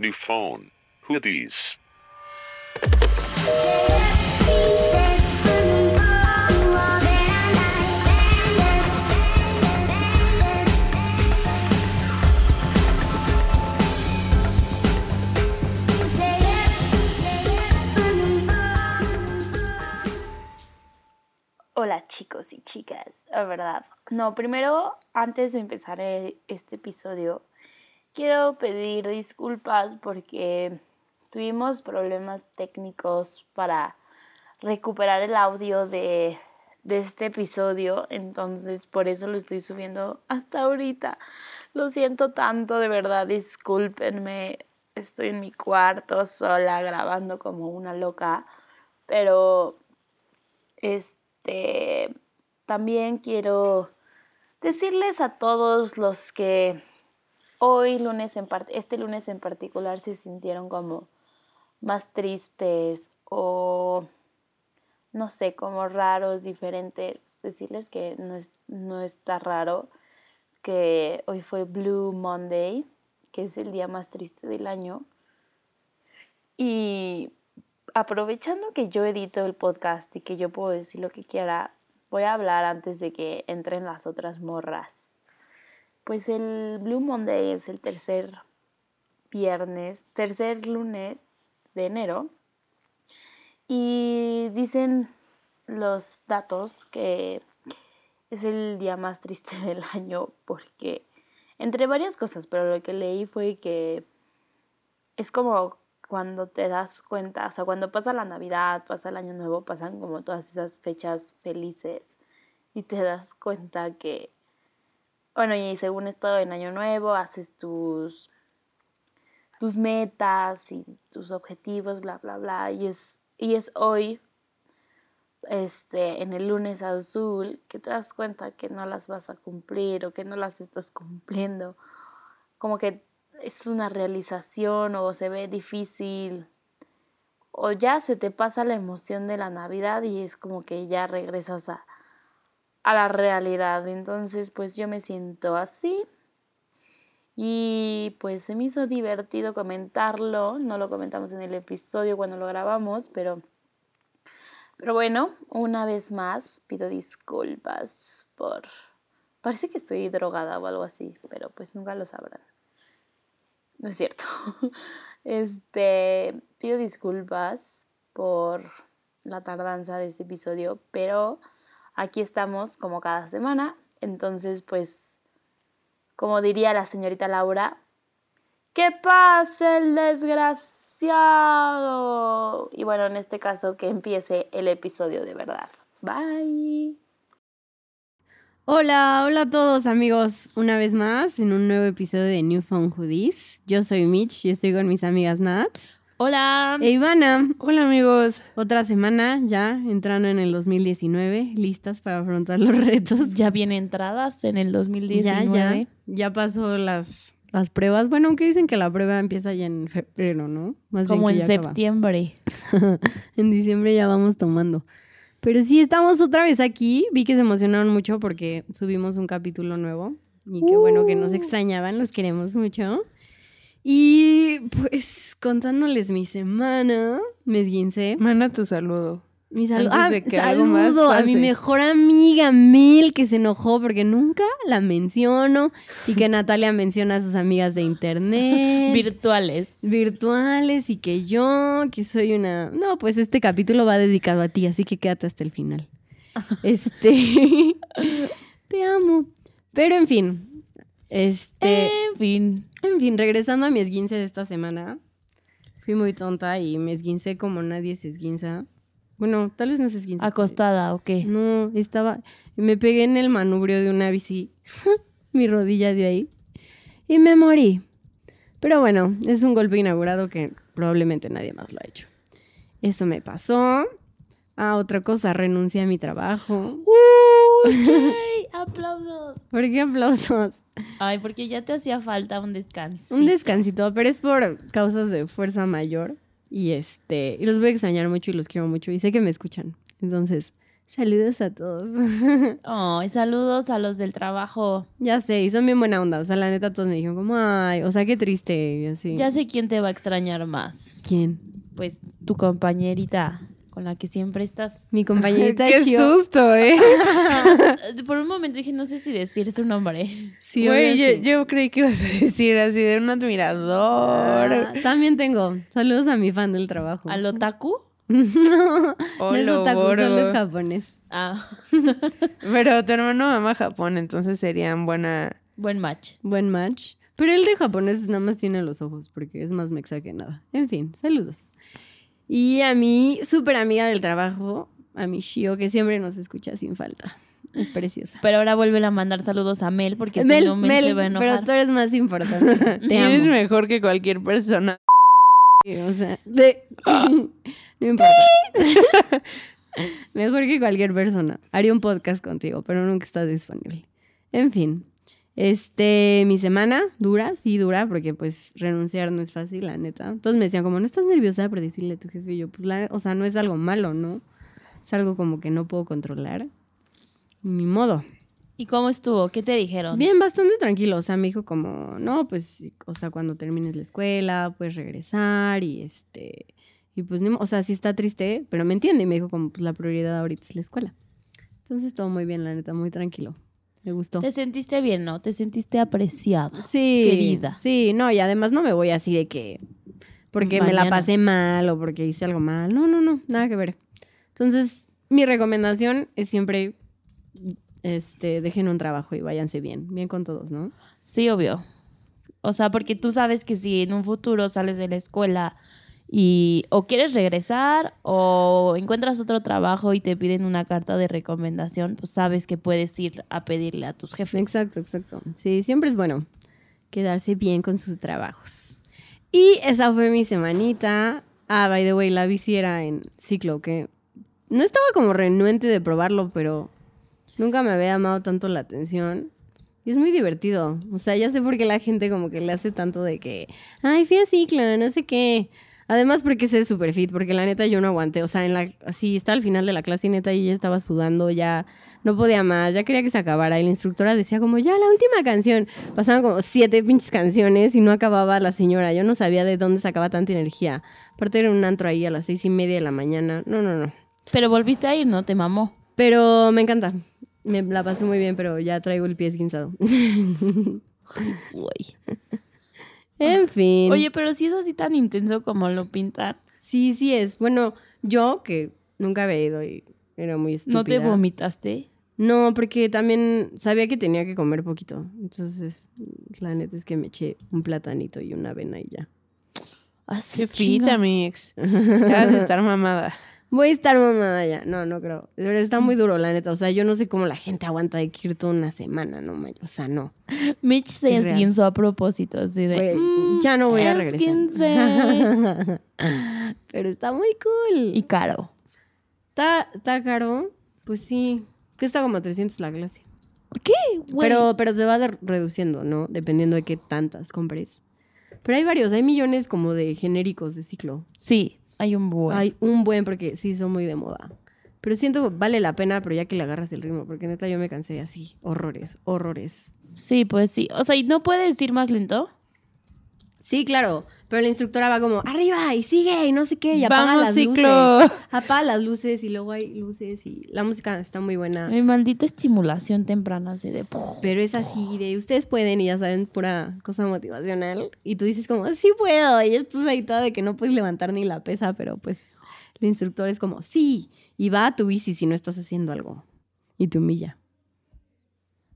New phone. Who these? Hola chicos y chicas, la verdad. No, primero, antes de empezar eh, este episodio, quiero pedir disculpas porque tuvimos problemas técnicos para recuperar el audio de, de este episodio, entonces por eso lo estoy subiendo hasta ahorita. Lo siento tanto, de verdad, discúlpenme. Estoy en mi cuarto sola grabando como una loca, pero este también quiero decirles a todos los que hoy lunes en este lunes en particular se sintieron como más tristes o no sé, como raros, diferentes, decirles que no, es, no está raro que hoy fue Blue Monday, que es el día más triste del año. Y aprovechando que yo edito el podcast y que yo puedo decir lo que quiera, voy a hablar antes de que entren las otras morras. Pues el Blue Monday es el tercer viernes, tercer lunes de enero. Y dicen los datos que es el día más triste del año porque, entre varias cosas, pero lo que leí fue que es como cuando te das cuenta, o sea, cuando pasa la Navidad, pasa el Año Nuevo, pasan como todas esas fechas felices y te das cuenta que, bueno, y según esto en Año Nuevo haces tus, tus metas y tus objetivos, bla, bla, bla, y es, y es hoy, este, en el lunes azul, que te das cuenta que no las vas a cumplir o que no las estás cumpliendo, como que es una realización o se ve difícil o ya se te pasa la emoción de la Navidad y es como que ya regresas a, a la realidad. Entonces pues yo me siento así y pues se me hizo divertido comentarlo. No lo comentamos en el episodio cuando lo grabamos, pero... Pero bueno, una vez más pido disculpas por... Parece que estoy drogada o algo así, pero pues nunca lo sabrán. No es cierto. Este, pido disculpas por la tardanza de este episodio, pero aquí estamos como cada semana. Entonces, pues, como diría la señorita Laura, ¡que pase el desgraciado! Y bueno, en este caso, que empiece el episodio de verdad. Bye. Hola, hola a todos amigos, una vez más en un nuevo episodio de New Phone Hoodies. Yo soy Mitch y estoy con mis amigas Nat. Hola. E Ivana. Hola amigos. Otra semana ya entrando en el 2019, listas para afrontar los retos. Ya viene entradas en el 2019. Ya, ya. Ya pasó las, las pruebas. Bueno, aunque dicen que la prueba empieza ya en febrero, ¿no? Más Como en septiembre. en diciembre ya vamos tomando. Pero sí, estamos otra vez aquí. Vi que se emocionaron mucho porque subimos un capítulo nuevo. Y qué bueno que nos uh. extrañaban, los queremos mucho. Y pues contándoles mi semana, me esguincé. Manda tu saludo. Mi saludo. Ah, saludo a mi mejor amiga Mil, que se enojó porque nunca la menciono. Y que Natalia menciona a sus amigas de internet. Virtuales. Virtuales. Y que yo, que soy una. No, pues este capítulo va dedicado a ti, así que quédate hasta el final. este. Te amo. Pero en fin. Este. En fin. En fin, regresando a mi esguince de esta semana. Fui muy tonta y me esguincé como nadie se esguinza. Bueno, tal vez no se esguince. ¿Acostada o qué? No, estaba... Me pegué en el manubrio de una bici. Mi rodilla de ahí. Y me morí. Pero bueno, es un golpe inaugurado que probablemente nadie más lo ha hecho. Eso me pasó. Ah, otra cosa, renuncié a mi trabajo. ¡Uy! ¡Aplausos! ¿Por qué aplausos? Ay, porque ya te hacía falta un descanso. Un descansito, pero es por causas de fuerza mayor. Y este, y los voy a extrañar mucho y los quiero mucho y sé que me escuchan. Entonces, Saludos a todos. Oh, y saludos a los del trabajo. ya sé, y son bien buena onda. O sea, la neta, todos me dijeron como, ay, o sea, qué triste. Y así. Ya sé quién te va a extrañar más. ¿Quién? Pues tu compañerita con la que siempre estás. Mi compañerita Qué Chio. susto, ¿eh? Por un momento dije, no sé si decir su nombre. Sí, Güey, yo, creí que ibas a decir así de un admirador. Ah, también tengo. Saludos a mi fan del trabajo. ¿Al otaku? no, no es otaku, japonés. Ah, Pero tu hermano ama Japón, entonces serían buena. buen match. Buen match. Pero el de japonés nada más tiene los ojos porque es más mexa que nada. En fin, saludos. Y a mi súper amiga del trabajo, a mi Shio, que siempre nos escucha sin falta. Es preciosa. Pero ahora vuelve a mandar saludos a Mel porque Mel, si no Mel, Mel, se va a enojar. pero tú eres más importante. Te Eres amo. mejor que cualquier persona. O sea, de... no importa. Mejor que cualquier persona. Haría un podcast contigo, pero nunca estás disponible. En fin. Este, mi semana dura, sí dura, porque pues renunciar no es fácil, la neta. Todos me decían como, no estás nerviosa por decirle a tu jefe. Y yo, pues, la, o sea, no es algo malo, ¿no? Es algo como que no puedo controlar. Ni modo. ¿Y cómo estuvo? ¿Qué te dijeron? Bien, bastante tranquilo. O sea, me dijo como, no, pues, o sea, cuando termines la escuela, puedes regresar y este, y pues, o sea, sí está triste, pero me entiende. Y me dijo como, pues, la prioridad ahorita es la escuela. Entonces, todo muy bien, la neta, muy tranquilo. Me gustó. Te sentiste bien, ¿no? Te sentiste apreciada. Sí. querida. Sí, no, y además no me voy así de que, porque me la pasé mal o porque hice algo mal. No, no, no, nada que ver. Entonces, mi recomendación es siempre, este, dejen un trabajo y váyanse bien, bien con todos, ¿no? Sí, obvio. O sea, porque tú sabes que si en un futuro sales de la escuela y o quieres regresar o encuentras otro trabajo y te piden una carta de recomendación, pues sabes que puedes ir a pedirle a tus jefes. Exacto, exacto. Sí, siempre es bueno quedarse bien con sus trabajos. Y esa fue mi semanita. Ah, by the way, la bici era en ciclo, que no estaba como renuente de probarlo, pero nunca me había llamado tanto la atención. Y es muy divertido. O sea, ya sé por qué la gente como que le hace tanto de que, ay, fui a ciclo, no sé qué. Además, porque ser super fit, porque la neta yo no aguanté. O sea, en la, así está al final de la clase y neta yo ya estaba sudando, ya no podía más, ya quería que se acabara. Y la instructora decía como, ya, la última canción. Pasaban como siete pinches canciones y no acababa la señora. Yo no sabía de dónde sacaba tanta energía. Aparte era un antro ahí a las seis y media de la mañana. No, no, no. Pero volviste a ir, ¿no? Te mamó. Pero me encanta. Me la pasé muy bien, pero ya traigo el pie esguinzado. Uy. En fin. Oye, pero si es así tan intenso como lo pintan, Sí, sí es. Bueno, yo que nunca había ido y era muy estúpida. ¿no te vomitaste? No, porque también sabía que tenía que comer poquito. Entonces, la neta es que me eché un platanito y una avena y ya. Ah, Qué fita, mi ex. Vas a estar mamada. Voy a estar mamada ya. No, no creo. Pero está muy duro, la neta. O sea, yo no sé cómo la gente aguanta de que ir toda una semana, no man- O sea, no. Mitch se esguinzó a propósito, así de... "Mm, ya no voy a regresar. esguince". Pero está muy cool. y caro. ¿Está, ¿Está caro? Pues sí. Que está como 300 la clase. ¿Qué? Güey. Pero, pero se va reduciendo, ¿no? Dependiendo de qué tantas compres. Pero hay varios, hay millones como de genéricos de ciclo. Sí, hay un buen. Hay un buen porque sí son muy de moda. Pero siento vale la pena, pero ya que le agarras el ritmo, porque neta yo me cansé así. Horrores, horrores. Sí, pues sí. O sea, ¿y no puedes ir más lento? Sí, claro. Pero la instructora va como, arriba y sigue y no sé qué. Y apaga Vamos, las ciclo. luces. Apaga las luces y luego hay luces y la música está muy buena. Mi maldita estimulación temprana, así de... Pero es así de ustedes pueden y ya saben, pura cosa motivacional. Y tú dices como, sí puedo. Y estás ahí toda de que no puedes levantar ni la pesa, pero pues el instructor es como, sí. Y va a tu bici si no estás haciendo algo. Y te humilla.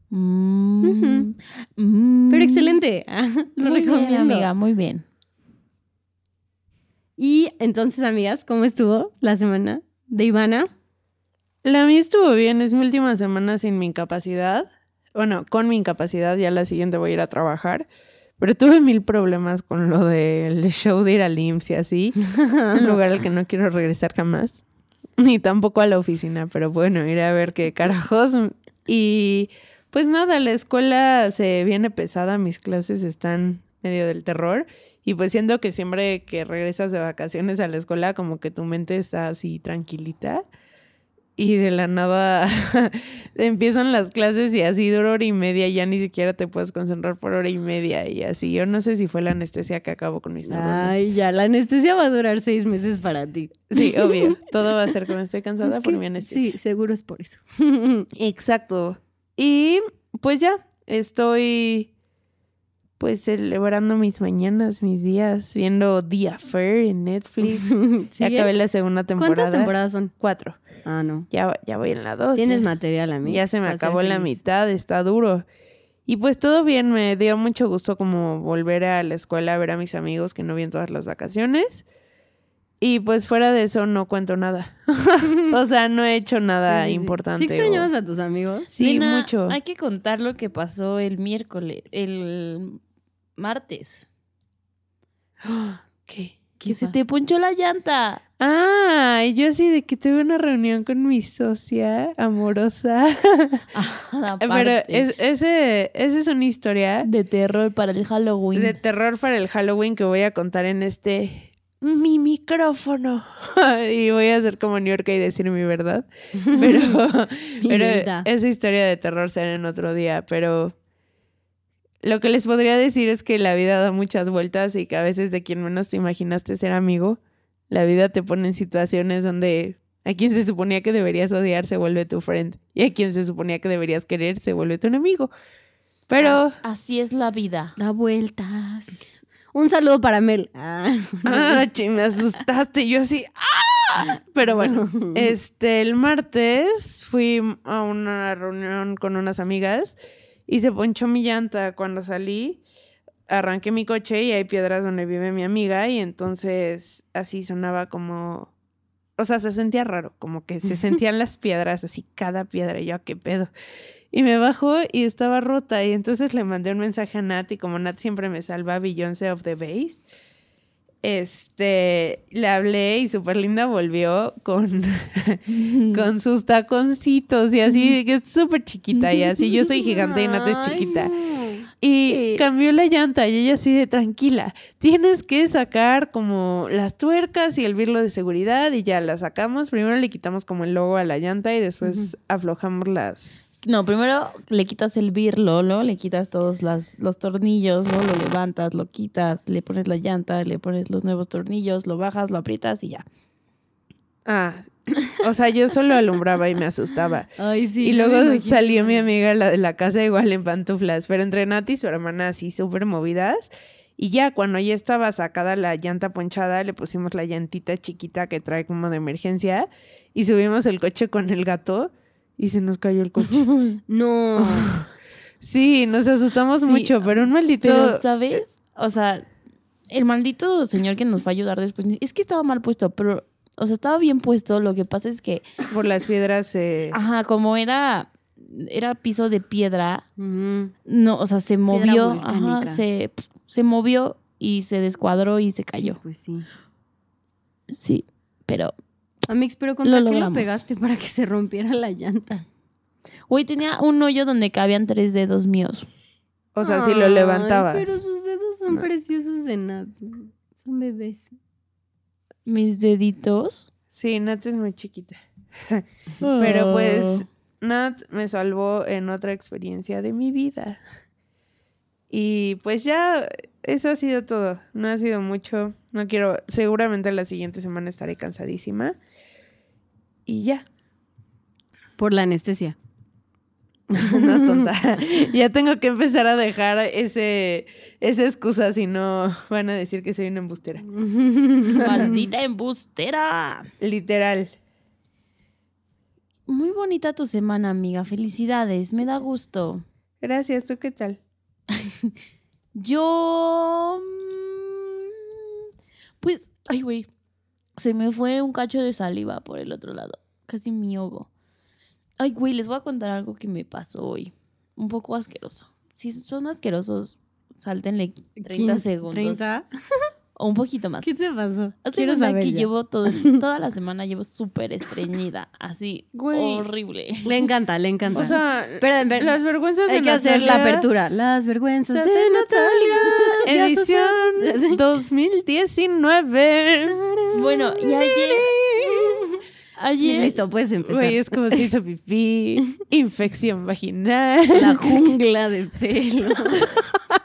Mm, mm. Pero excelente. Lo Muy bien, recomiendo. amiga, muy bien. Y entonces, amigas, ¿cómo estuvo la semana de Ivana? La mía estuvo bien, es mi última semana sin mi incapacidad. Bueno, con mi incapacidad, ya la siguiente voy a ir a trabajar. Pero tuve mil problemas con lo del show de ir al IMSS y así. Un lugar al que no quiero regresar jamás. Ni tampoco a la oficina, pero bueno, iré a ver qué carajos. Y pues nada, la escuela se viene pesada, mis clases están medio del terror. Y pues siento que siempre que regresas de vacaciones a la escuela, como que tu mente está así tranquilita. y de la nada empiezan las clases y así dura hora y media, ya ni siquiera te puedes concentrar por hora y media y así. Yo no sé si fue la anestesia que acabó con mis neuronas. Ay, ya, la anestesia va a durar seis meses para ti. Sí, obvio. Todo va a ser como estoy cansada Es por que- mi anestesia. Sí, seguro es por eso. Exacto. Y pues ya, estoy pues celebrando mis mañanas, mis días, viendo The Affair en Netflix. Ya acabé la segunda temporada. ¿Cuántas temporadas son? Cuatro. Ah, no. Ya, ya voy en la dos. Tienes ya. material, amigo. Ya se me acabó la mitad, está duro. Y pues todo bien, me dio mucho gusto como volver a la escuela a ver a mis amigos que no vi en todas las vacaciones. Y pues fuera de eso no cuento nada. o sea, no he hecho nada Sí, sí, sí. importante. ¿Sí o- extrañabas a tus amigos? Sí, Nena, mucho. Hay que contar lo que pasó el miércoles, el martes. ¿Qué? Que se te ponchó la llanta. Ah, y yo así de que tuve una reunión con mi socia amorosa. Pero Aparte, es, ese, esa es una historia de terror para el Halloween. de terror para el Halloween que voy a contar en este mi micrófono. y voy a hacer como New York y decir mi verdad. Pero, pero esa historia de terror será en otro día. Pero lo que les podría decir es que la vida da muchas vueltas y que a veces de quien menos te imaginaste ser amigo, la vida te pone en situaciones donde a quien se suponía que deberías odiar se vuelve tu friend. Y a quien se suponía que deberías querer se vuelve tu enemigo. Pero... As- Así es la vida. Da vueltas. Un saludo para Mel. Ah. Ah, me asustaste. Yo así, ¡ah! Pero bueno, este, el martes fui a una reunión con unas amigas y se ponchó mi llanta cuando salí. Arranqué mi coche y hay piedras donde vive mi amiga y entonces así sonaba como... O sea, se sentía raro, como que se sentían las piedras, así cada piedra, y yo, "¿A ¿qué pedo? Y me bajó y estaba rota y entonces le mandé un mensaje a Nat y como Nat siempre me salva Beyoncé of the Base, este, le hablé y súper linda volvió con, con sus taconcitos y así, que es súper chiquita y así, yo soy gigante y Nat es chiquita. Y Sí. cambió la llanta y ella así de tranquila. Tienes que sacar como las tuercas y el birlo de seguridad y ya las sacamos. Primero le quitamos como el logo a la llanta y después aflojamos las... No, primero le quitas el birlo, ¿no? Le quitas todos las, los tornillos, ¿no? Lo levantas, lo quitas, le pones la llanta, le pones los nuevos tornillos, lo bajas, lo aprietas y ya. Ah, o sea, yo solo alumbraba y me asustaba. Ay, sí. y luego salió mi amiga la de la casa igual en pantuflas, pero entre Nati y su hermana así súper movidas. Y ya cuando ya estaba sacada la llanta ponchada, le pusimos la llantita chiquita que trae como de emergencia y subimos el coche con el gato y se nos cayó el coche. No. Sí, nos asustamos Sí, mucho, pero un maldito... Pero, ¿sabes? O sea, el maldito señor que nos fue a ayudar después, es que estaba mal puesto, pero, o sea, estaba bien puesto. Lo que pasa es que, Por las piedras... eh, ajá, como era, era piso de piedra, no, o sea, se movió, ajá, se, se movió y se descuadró y se cayó. Sí, pues sí. Sí, pero, Amix, pero Lo ¿contra qué lo pegaste para que se rompiera la llanta? güey, tenía un hoyo donde cabían tres dedos míos. o sea, si lo Ay, levantabas. Pero sus dedos son No. preciosos de Nat. Son bebés. Mis deditos. Sí, Nat es muy chiquita. Pero Oh. pues Nat me salvó en otra experiencia de mi vida. Y pues ya eso ha sido todo. No ha sido mucho. No quiero, seguramente la siguiente semana estaré cansadísima. Y ya. Por la anestesia. no tonta. ya tengo que empezar a dejar ese esa excusa si no van a decir que soy una embustera. Maldita embustera. Literal. Muy bonita tu semana, amiga. Felicidades, me da gusto. Gracias, ¿tú qué tal? Yo... mm, Pues, ay, güey. Se me fue un cacho de saliva por el otro lado. Casi me ahogo. Ay, güey, les voy a contar algo que me pasó hoy. Un poco asqueroso. Si son asquerosos, sáltenle 30 Quin- segundos. 30. O un poquito más. ¿Qué te pasó? Cuenta saber que ya. llevo todo, toda la semana llevo súper estreñida. Así, Güey. horrible. Le encanta, le encanta. O sea, Pero, pero, las vergüenzas de hay que hacer la apertura. Las vergüenzas de de Natalia. Edición sucede. 2019. Bueno, y ayer, ayer. Listo, puedes empezar. Güey, es como si hizo pipí, infección vaginal. La jungla de pelo.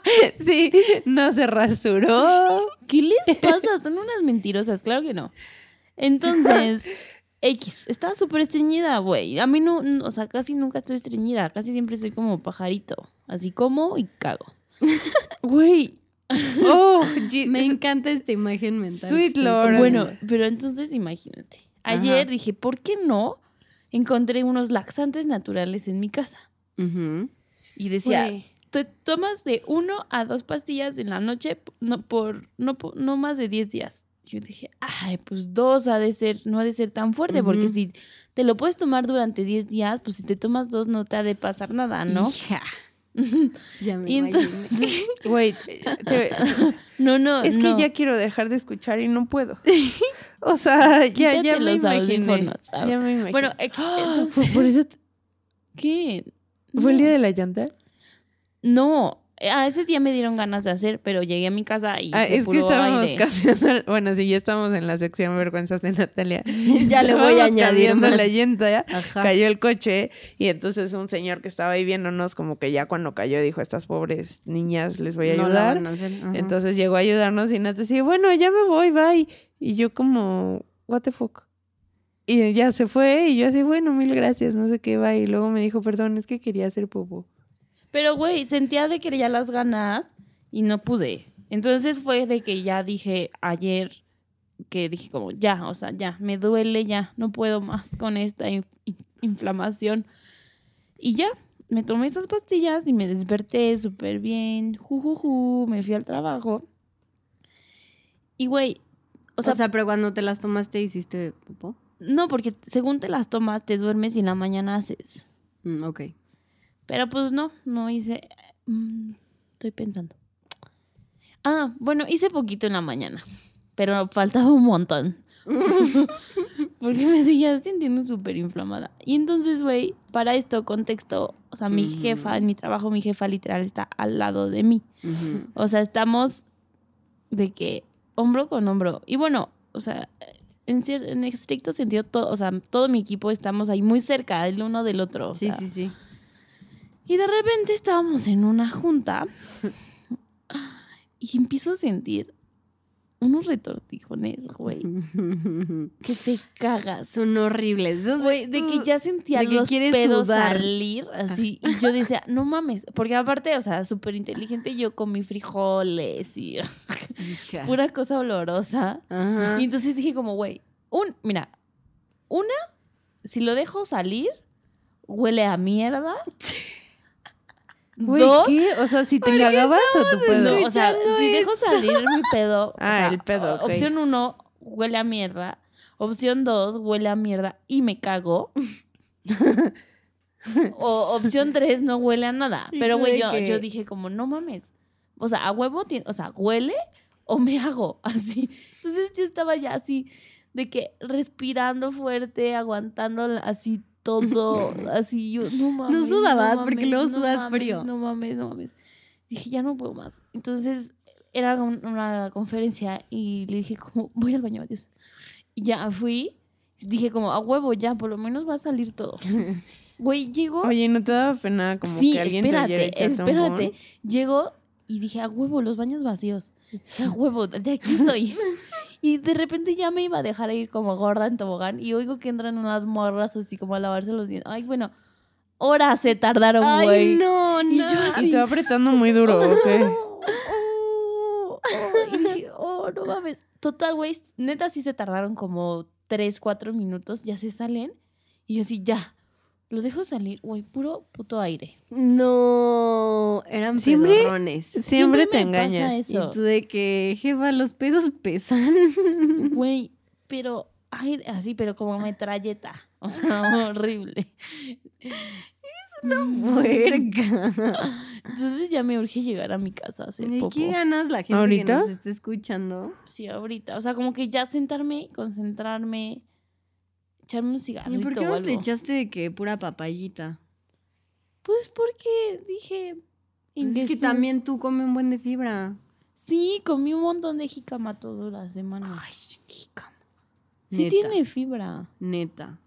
Sí, no se rasuró. ¿Qué les pasa? Son unas mentirosas, claro que no. Entonces, X, estaba súper estreñida, güey. A mí no, no, o sea, casi nunca estoy estreñida. Casi siempre soy como pajarito. Así como y cago. Güey. Oh, Me encanta esta imagen mental. Sweet Lord. Bueno, pero entonces imagínate. Ayer Ajá. dije, ¿por qué no? Encontré unos laxantes naturales en mi casa. Y decía. Te tomas de uno a dos pastillas en la noche no, por, no, no más de 10 días. Yo dije, ay, pues dos ha de ser, no ha de ser tan fuerte, porque si te lo puedes tomar durante 10 días, pues si te tomas dos no te ha de pasar nada, ¿no? Hija, ya me entonces, Güey, te- no, no, es que ya quiero dejar de escuchar y no puedo. O sea, ya, ya me los imaginé. Ah, Ya me imaginé. Bueno, ¡Ah! entonces- ¿Fue por eso te- ¿Qué? ¿Fue el día de la llanta? No, a ese día me dieron ganas de hacer, pero llegué a mi casa y Ah, es que estábamos aire. cambiando. Bueno, sí, ya estamos en la sección vergüenzas de Natalia. Ya le voy a añadir más. la llanta. ya. Ajá. Cayó el coche y entonces un señor que estaba ahí viéndonos, como que ya cuando cayó dijo: Estas pobres niñas les voy a ayudar. Entonces llegó a ayudarnos y Nata decía, bueno, ya me voy, bye. Y yo como, what the fuck. Y ya se fue y yo así, bueno, mil gracias, no sé qué, bye. Y luego me dijo, perdón, es que quería hacer popo. Pero, güey, sentía de que ya las ganas y no pude. Entonces fue de que ya dije ayer que dije como, ya, o sea, ya, me duele ya, no puedo más con esta in- in- inflamación. Y ya, me tomé esas pastillas y me desperté súper bien, jujuju, me fui al trabajo. Y, güey, o sea, pero cuando te las tomaste hiciste popó. no, porque según te las tomas, te duermes y en la mañana haces. Mm, ok. Pero pues no, no hice. mm, estoy pensando. Ah, bueno, hice poquito en la mañana. Pero faltaba un montón. Porque me seguía sintiendo súper inflamada. Y entonces, güey, para esto, contexto, o sea, mi jefa, en mi trabajo, mi jefa literal está al lado de mí. O sea, estamos de que hombro con hombro. Y bueno, o sea, en, en estricto sentido, todo, o sea, todo mi equipo estamos ahí muy cerca el uno del otro. o Sí, sea, sí, sí. Y de repente estábamos en una junta y empiezo a sentir unos retortijones, güey, que te cagas. Son horribles. Güey, de que ya sentía de que los quieres pedos sudar. salir, así, y yo decía, no mames, porque aparte, o sea, súper inteligente, yo comí frijoles y Hija. pura cosa olorosa. Ajá. Y entonces dije como, güey, un, mira, una, si lo dejo salir, huele a mierda. Güey, Dos, ¿qué? O sea, si te cagabas o tu pedo. no, o sea, si dejo salir mi pedo. o Ah, sea, el pedo. Opción uno, huele a mierda. Opción dos, huele a mierda y me cago. o opción tres, no huele a nada. ¿Y Pero, güey, yo, yo dije como, no mames. O sea, a huevo, tiene, o sea, huele o me hago así. Entonces yo estaba ya así, de que respirando fuerte, aguantando así todo, así yo, no mames. sudabas, no porque mames, luego no sudas mames, frío. No mames, no mames. Dije, ya no puedo más. Entonces era un- una conferencia y le dije como, voy al baño, adiós. Y ya fui, dije como, a huevo, ya, por lo menos va a salir todo. Güey, llegó... Oye, ¿no te daba pena como sí, que alguien te oyera espérate, echarte un espérate. bon? Llegó y dije, a huevo, los baños vacíos. A huevo, de aquí soy. Y de repente ya me iba a dejar ir como gorda en tobogán y oigo que entran unas morras así como a lavarse los dientes. Ay, bueno, horas se tardaron, Ay, güey. no, no. Y yo así- Y te va apretando muy duro, ¿ok? Oh, oh, oh. Y dije, oh, no mames. Total, güey, neta sí se tardaron como 3, 4 minutos, ya se salen. Y yo así, ya, lo dejo salir, güey, puro puto aire. No, eran Siempre- pedorrones. Siempre, te me pasa engaña. Y eso. tú de que, jefa, los pedos pesan. Güey, pero, ay, así, pero como metralleta. O sea, horrible. Puerca. Entonces ya me urge llegar a mi casa a hacer ¿Y popo. qué ganas la gente ¿Ahorita? que nos está escuchando? Sí, ahorita. O sea, como que ya sentarme, concentrarme, echarme un cigarrito ¿Y por qué o no te echaste de que pura papayita? Pues porque dije... Pues es que también tú comes un buen de fibra. Sí, comí un montón de jícama toda la semana. Ay, jícama. Sí Neta. tiene fibra. Neta.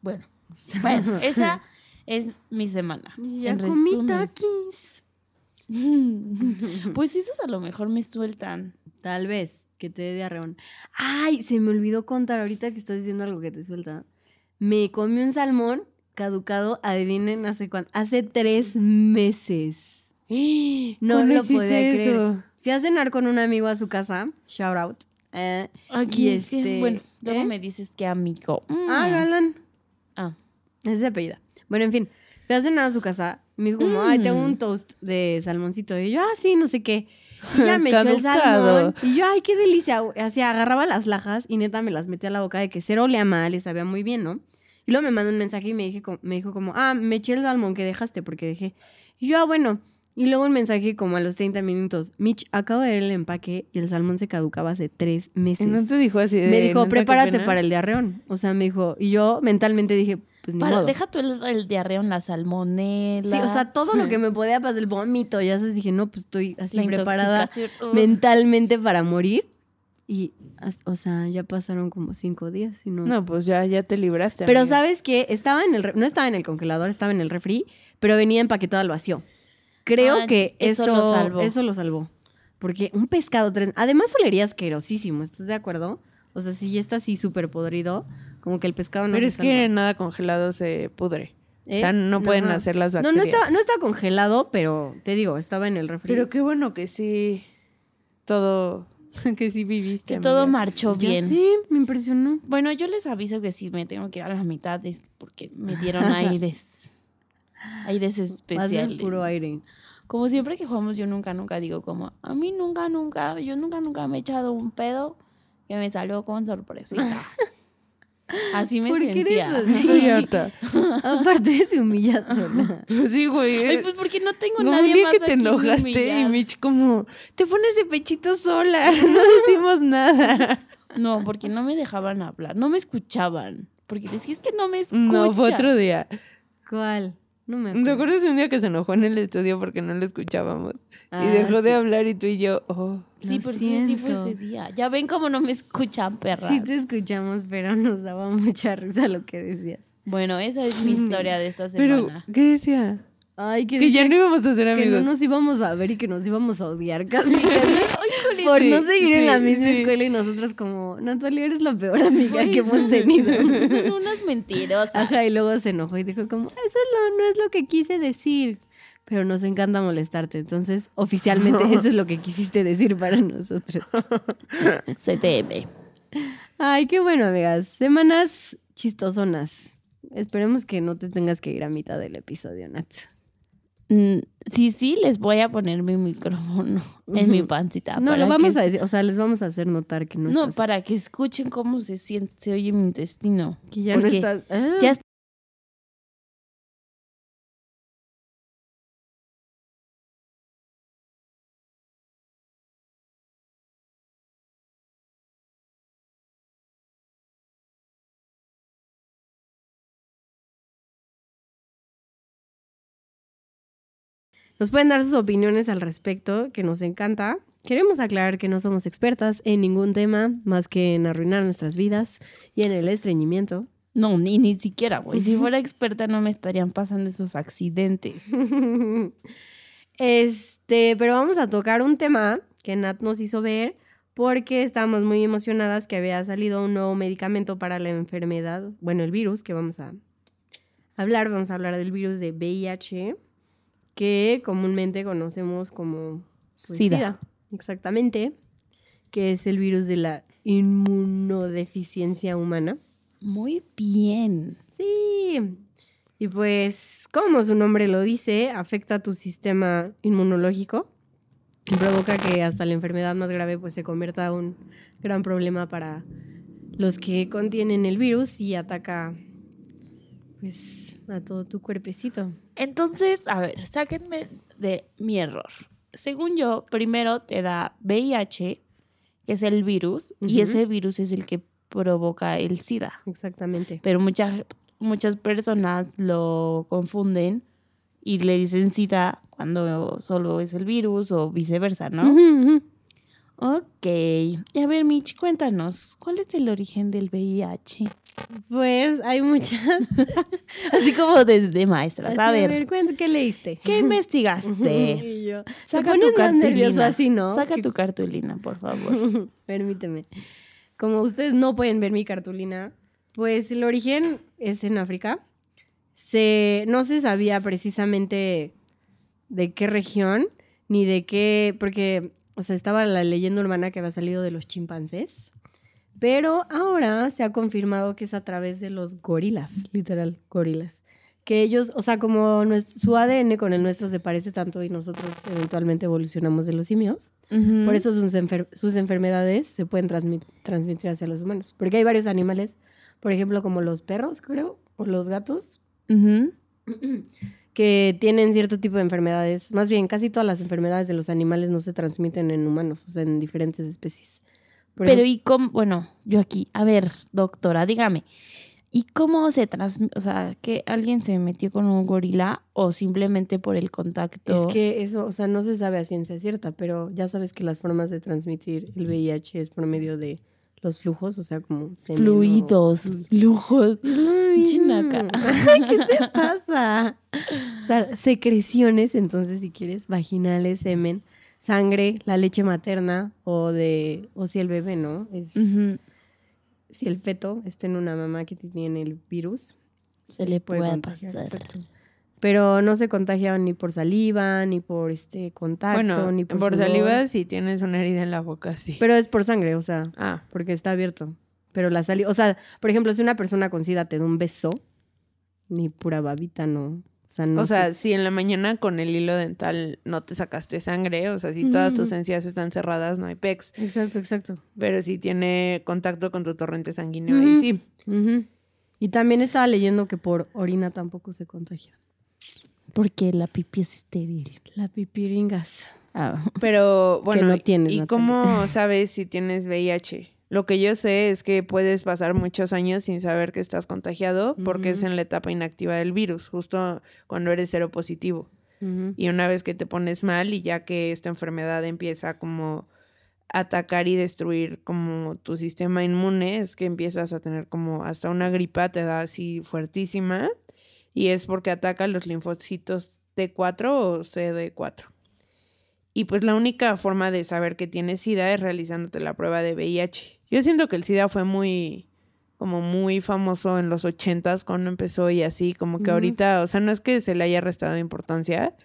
Bueno, bueno, esa es mi semana. Ya en comí resumen. taquis. Pues esos a lo mejor me sueltan. Tal vez que te dé diarreón. Ay, se me olvidó contar ahorita que estás diciendo algo que te suelta. Me comí un salmón caducado, adivinen hace cuánto. Hace tres meses. No ¿Cómo lo podía creer. eso? Fui a cenar con un amigo a su casa. Shout out. Eh, Aquí, Y este, bueno, luego ¿eh? me dices que amigo. Ah, Mm. Galán. Ah. Es de apellida. Bueno, en fin. Fui a cenar a su casa. Me dijo como, ay, tengo Mm. un toast de salmoncito. Y yo, ah, sí, no sé qué. Y ya me echó el salmón. Y yo, ay, qué delicia. Así agarraba las lajas y neta me las metía a la boca de que cero olía mal y sabía muy bien, ¿no? Y luego me mandó un mensaje y me, dije, como- me dijo como, ah, me eché el salmón que dejaste porque dejé. Y yo, ah, bueno. Y luego un mensaje como a los 30 minutos. Mitch, acabo de ver el empaque y el salmón se caducaba hace tres meses. Y no te dijo así de. Me dijo, "Neta, qué prepárate pena"? para el diarreón. O sea, me dijo, y yo mentalmente dije, pues ni Para, modo. deja tú el, el diarreo, la salmonela. Sí, o sea, todo lo que me podía pasar, el vómito, ya sabes, dije, no, pues estoy así la preparada. Ugh. mentalmente para morir. Y, o sea, ya pasaron como cinco días y no. No, pues ya, ya te libraste. pero amiga. ¿sabes qué? Estaba en el, no estaba en el congelador, estaba en el refri, pero venía empaquetado al vacío. Creo Ah, que eso eso, lo salvó. eso lo salvó. Porque un pescado, además olería asquerosísimo, ¿estás de acuerdo? O sea, si ya está así súper podrido, como que el pescado no Pero se es que salva. nada congelado se pudre. ¿Eh? O sea, no pueden Ajá. hacer las No, bacterias. no estaba, no estaba congelado, pero te digo, estaba en el refri. Pero qué bueno que sí. Todo. que sí viviste. Que todo amiga. marchó Ya bien. sé, me impresionó. Bueno, yo les aviso que si me tengo que ir a la mitad es porque me dieron aires. Aires especiales. puro aire. Como siempre que jugamos, yo nunca, nunca digo como, a mí nunca, nunca, yo nunca, nunca me he echado un pedo que me salió con sorpresita. Así me ¿Por qué eres sentía. así? Harta. Aparte se humilla sola. Sí, güey. Ay, pues porque no tengo como un nadie día más que te enojaste y. Mitch como, te pones de pechito sola, no decimos nada. No, porque no me dejaban hablar, no me escuchaban. Porque les dije, es que no me escuchan. No, fue otro día. ¿Cuál? No me ¿Te acuerdo. acuerdas de un día que se enojó en el estudio porque no le escuchábamos? Ah, y dejó sí. de hablar y tú y yo, oh. Sí, Lo porque sí fue siento. ese día. Ya ven cómo no me escuchan, perras. Sí te escuchamos, pero nos daba mucha risa lo que decías. Bueno, esa es mi historia de esta Pero, semana. ¿qué decía? Ay, que, Que ya no íbamos a ser que amigos. no nos íbamos a ver y que nos íbamos a odiar casi. casi, por no seguir en la misma sí. escuela y nosotros como, Natalia, eres la peor amiga que hemos tenido. Son unas mentirosas. Ajá, y luego se enojó y dijo como, eso no, no es lo que quise decir. Pero nos encanta molestarte. Entonces, oficialmente, eso es lo que quisiste decir para nosotros. CTM. Ay, qué bueno, amigas. Semanas chistosonas. Esperemos que no te tengas que ir a mitad del episodio, Nat. Mm, sí, sí, les voy a poner mi micrófono en mi pancita. no, lo vamos que a decir, o sea, les vamos a hacer notar que no, No, estás- para que escuchen cómo se siente, se oye mi intestino. que ya no estás. Ah, Ya Nos pueden dar sus opiniones al respecto, que nos encanta. Queremos aclarar que no somos expertas en ningún tema más que en arruinar nuestras vidas y en el estreñimiento. No, ni, ni siquiera, güey. Si fuera experta no me estarían pasando esos accidentes. Este, pero vamos a tocar un tema que Nat nos hizo ver porque estábamos muy emocionadas que había salido un nuevo medicamento para la enfermedad, bueno, el virus que vamos a hablar, vamos a hablar del virus de VIH que comúnmente conocemos como pues, Sida. exactamente, que es el virus de la inmunodeficiencia humana. Muy bien. Sí. Y pues, como su nombre lo dice, afecta a tu sistema inmunológico y provoca que hasta la enfermedad más grave pues se convierta en un gran problema para los que contienen el virus y ataca pues a todo tu cuerpecito. Entonces, a ver, sáquenme de mi error. Según yo, primero te da VIH, que es el virus, y ese virus es el que provoca el SIDA. Exactamente. Pero muchas, muchas personas lo confunden y le dicen SIDA cuando solo es el virus o viceversa, ¿no? Ok. Y a ver, Mitch, cuéntanos, ¿cuál es el origen del VIH? Pues hay muchas. Así como de, de maestras. A ver, cuenta, ¿qué leíste? ¿qué investigaste? Y yo, Saca pones tu más nervioso cartulina. así, ¿no? Saca tu cartulina, por favor. Permíteme. Como ustedes no pueden ver mi cartulina, pues el origen es en África. Se, no se sabía precisamente de qué región, ni de qué, porque, o sea, estaba la leyenda urbana que había salido de los chimpancés. Pero ahora se ha confirmado que es a través de los gorilas, literal, gorilas. Que ellos, o sea, como nues- su ADN con el nuestro se parece tanto y nosotros eventualmente evolucionamos de los simios, Ujú. por eso sus, enfer- sus enfermedades se pueden transmit- transmitir hacia los humanos. Porque hay varios animales, por ejemplo, como los perros, creo, o los gatos, Ujú. Que tienen cierto tipo de enfermedades. Más bien, casi todas las enfermedades de los animales no se transmiten en humanos, o sea, en diferentes especies. Por Pero ejemplo, y cómo, bueno, yo aquí, a ver, doctora, dígame, ¿y cómo se transmite, o sea, que alguien se metió con un gorila o simplemente por el contacto? es que eso, o sea, no se sabe a ciencia cierta, pero ya sabes que las formas de transmitir el VIH es por medio de los flujos, o sea, como Fluidos, lujos. Ay, Chinaca. ¿Qué te pasa? O sea, secreciones, entonces, si quieres, vaginales, semen, sangre, la leche materna o de, o si el bebé, ¿no? Es. Si el feto está en una mamá que tiene el virus, Se le puede contagiar, pasar. exacto. Pero no se contagia ni por saliva, ni por este contacto, Bueno, ni por, por sudor. saliva si tienes una herida en la boca, sí. Pero es por sangre, o sea, ah, porque está abierto. Pero la saliva, o sea, por ejemplo, si una persona con sida te da un beso, ni pura babita, no. O sea, no o sea, se- si en la mañana con el hilo dental no te sacaste sangre, o sea, si todas tus encías están cerradas, no hay pex. Exacto, exacto. Pero si tiene contacto con tu torrente sanguíneo, ahí sí. Y también estaba leyendo que por orina tampoco se contagia. Porque la pipí es estéril. La pipiringas. Ah, Pero bueno, no tienes, ¿y cómo sabes si tienes VIH? Lo que yo sé es que puedes pasar muchos años sin saber que estás contagiado porque es en la etapa inactiva del virus, justo cuando eres seropositivo. Ujú. Y una vez que te pones mal y ya que esta enfermedad empieza como a atacar y destruir como tu sistema inmune, es que empiezas a tener como hasta una gripa, te da así fuertísima y es porque ataca los linfocitos T4 o CD4. Y pues la única forma de saber que tienes SIDA es realizándote la prueba de VIH. Yo siento que el SIDA fue muy como muy famoso en los ochentas cuando empezó y así, como que ahorita, o sea, no es que se le haya restado importancia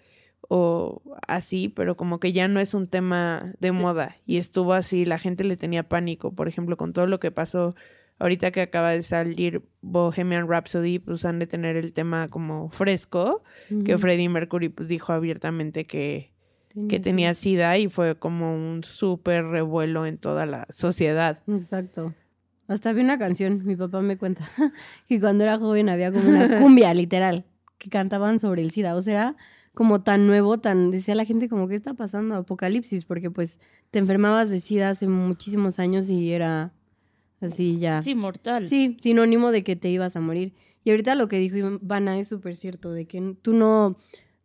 o así, pero como que ya no es un tema de moda y estuvo así, la gente le tenía pánico, por ejemplo, con todo lo que pasó ahorita que acaba de salir Bohemian Rhapsody, pues han de tener el tema como fresco, que. Freddie Mercury pues dijo abiertamente que, que Tenía tenía SIDA y fue como un súper revuelo en toda la sociedad. Exacto. Hasta vi una canción, mi papá me cuenta, que cuando era joven había como una cumbia, literal, que cantaban sobre el SIDA. O sea, como tan nuevo, tan, decía la gente como, ¿qué está pasando? Apocalipsis, porque pues te enfermabas de SIDA hace muchísimos años y era así ya. sí, mortal. Sí, sinónimo de que te ibas a morir. Y ahorita lo que dijo Ivana es súper cierto, de que tú no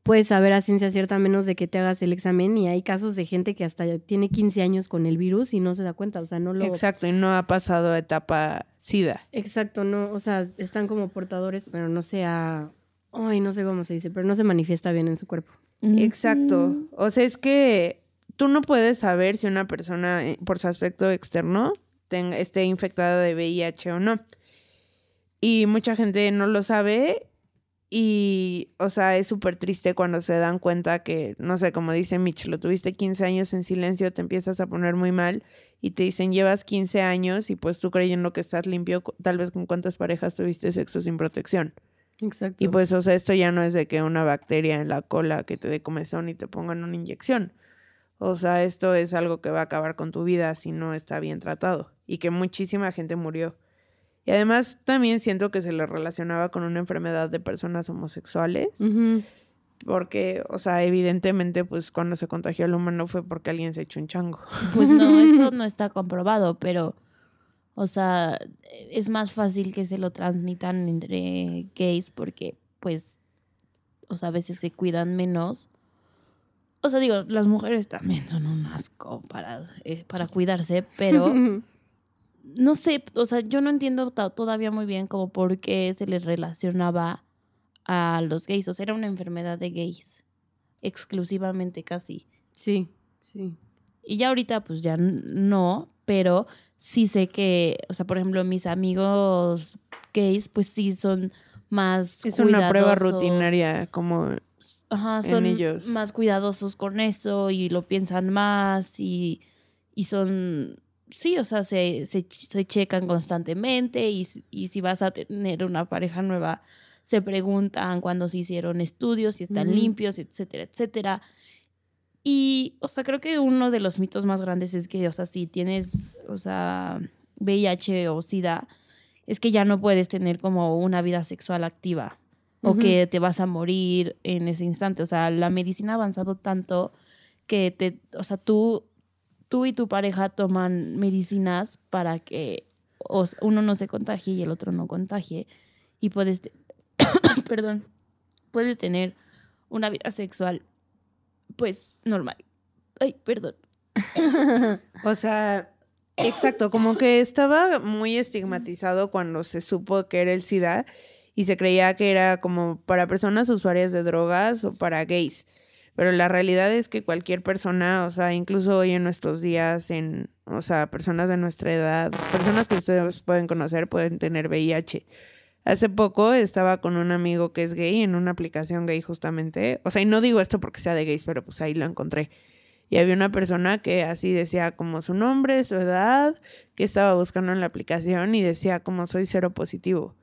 puedes saber a ciencia cierta a menos de que te hagas el examen y hay casos de gente que hasta tiene 15 años con el virus y no se da cuenta, o sea, no lo... Exacto, y no ha pasado a etapa SIDA. Exacto, no, o sea, están como portadores, pero no sea... Ay, no sé cómo se dice, pero no se manifiesta bien en su cuerpo. Exacto. O sea, es que tú no puedes saber si una persona, eh, por su aspecto externo, esté infectada de VIH o no. Y mucha gente no lo sabe y, o sea, es súper triste cuando se dan cuenta que, no sé, como dice Mitch, lo tuviste 15 años en silencio, te empiezas a poner muy mal y te dicen llevas 15 años y pues tú creyendo que estás limpio, tal vez con cuántas parejas tuviste sexo sin protección. Exacto. Y pues, o sea, esto ya no es de que una bacteria en la cola que te dé comezón y te pongan una inyección. O sea, esto es algo que va a acabar con tu vida si no está bien tratado. Y que muchísima gente murió. Y además también siento que se le relacionaba con una enfermedad de personas homosexuales. Porque, o sea, evidentemente, pues cuando se contagió el humano fue porque alguien se echó un chango. Pues no, eso no está comprobado, pero, o sea, es más fácil que se lo transmitan entre gays porque, pues, o sea, a veces se cuidan menos O sea, digo, las mujeres también son un asco para, eh, para cuidarse, pero no sé, o sea, yo no entiendo to- todavía muy bien como por qué se les relacionaba a los gays. O sea, era una enfermedad de gays, exclusivamente casi. sí, sí. Y ya ahorita pues ya no, pero sí sé que, o sea, por ejemplo, mis amigos gays pues sí son más Es una prueba rutinaria, como Ajá, en son ellos. más cuidadosos con eso y lo piensan más y, y son, sí, o sea, se, se, se checan constantemente y, si- y si vas a tener una pareja nueva, se preguntan cuándo se hicieron estudios, si están limpios, etcétera, etcétera. Y, o sea, creo que uno de los mitos más grandes es que, o sea, si tienes, o sea, VIH o SIDA, es que ya no puedes tener como una vida sexual activa o que te vas a morir en ese instante. O sea, la medicina ha avanzado tanto que te, o sea, tú, tú y tu pareja toman medicinas para que uno no se contagie y el otro no contagie y puedes, perdón, puedes tener una vida sexual, pues, normal. Ay, perdón. O sea, exacto, como que estaba muy estigmatizado cuando se supo que era el SIDA y se creía que era como para personas usuarias de drogas o para gays. Pero la realidad es que cualquier persona, o sea, incluso hoy en nuestros días, en, o sea, personas de nuestra edad, personas que ustedes pueden conocer, pueden tener VIH. Hace poco estaba con un amigo que es gay en una aplicación gay justamente. O sea, y no digo esto porque sea de gays, pero pues ahí lo encontré. Y había una persona que así decía como su nombre, su edad, que estaba buscando en la aplicación y decía como soy cero positivo.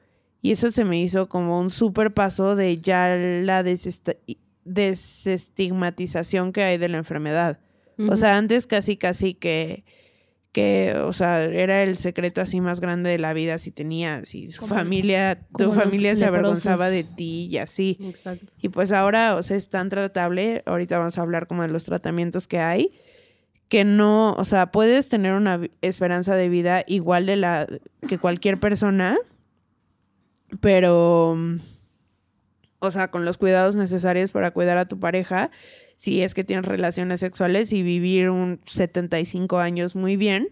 Y eso se me hizo como un súper paso de ya la desesta- desestigmatización que hay de la enfermedad. O sea, antes casi casi que, que, o sea, era el secreto así más grande de la vida si tenías, si su Como- familia, tu como familia se avergonzaba de ti y así. Exacto. Y pues ahora, o sea, es tan tratable, ahorita vamos a hablar como de los tratamientos que hay, que no, o sea, puedes tener una esperanza de vida igual de la que cualquier persona, pero, o sea, con los cuidados necesarios para cuidar a tu pareja, si es que tienes relaciones sexuales y vivir un 75 años muy bien.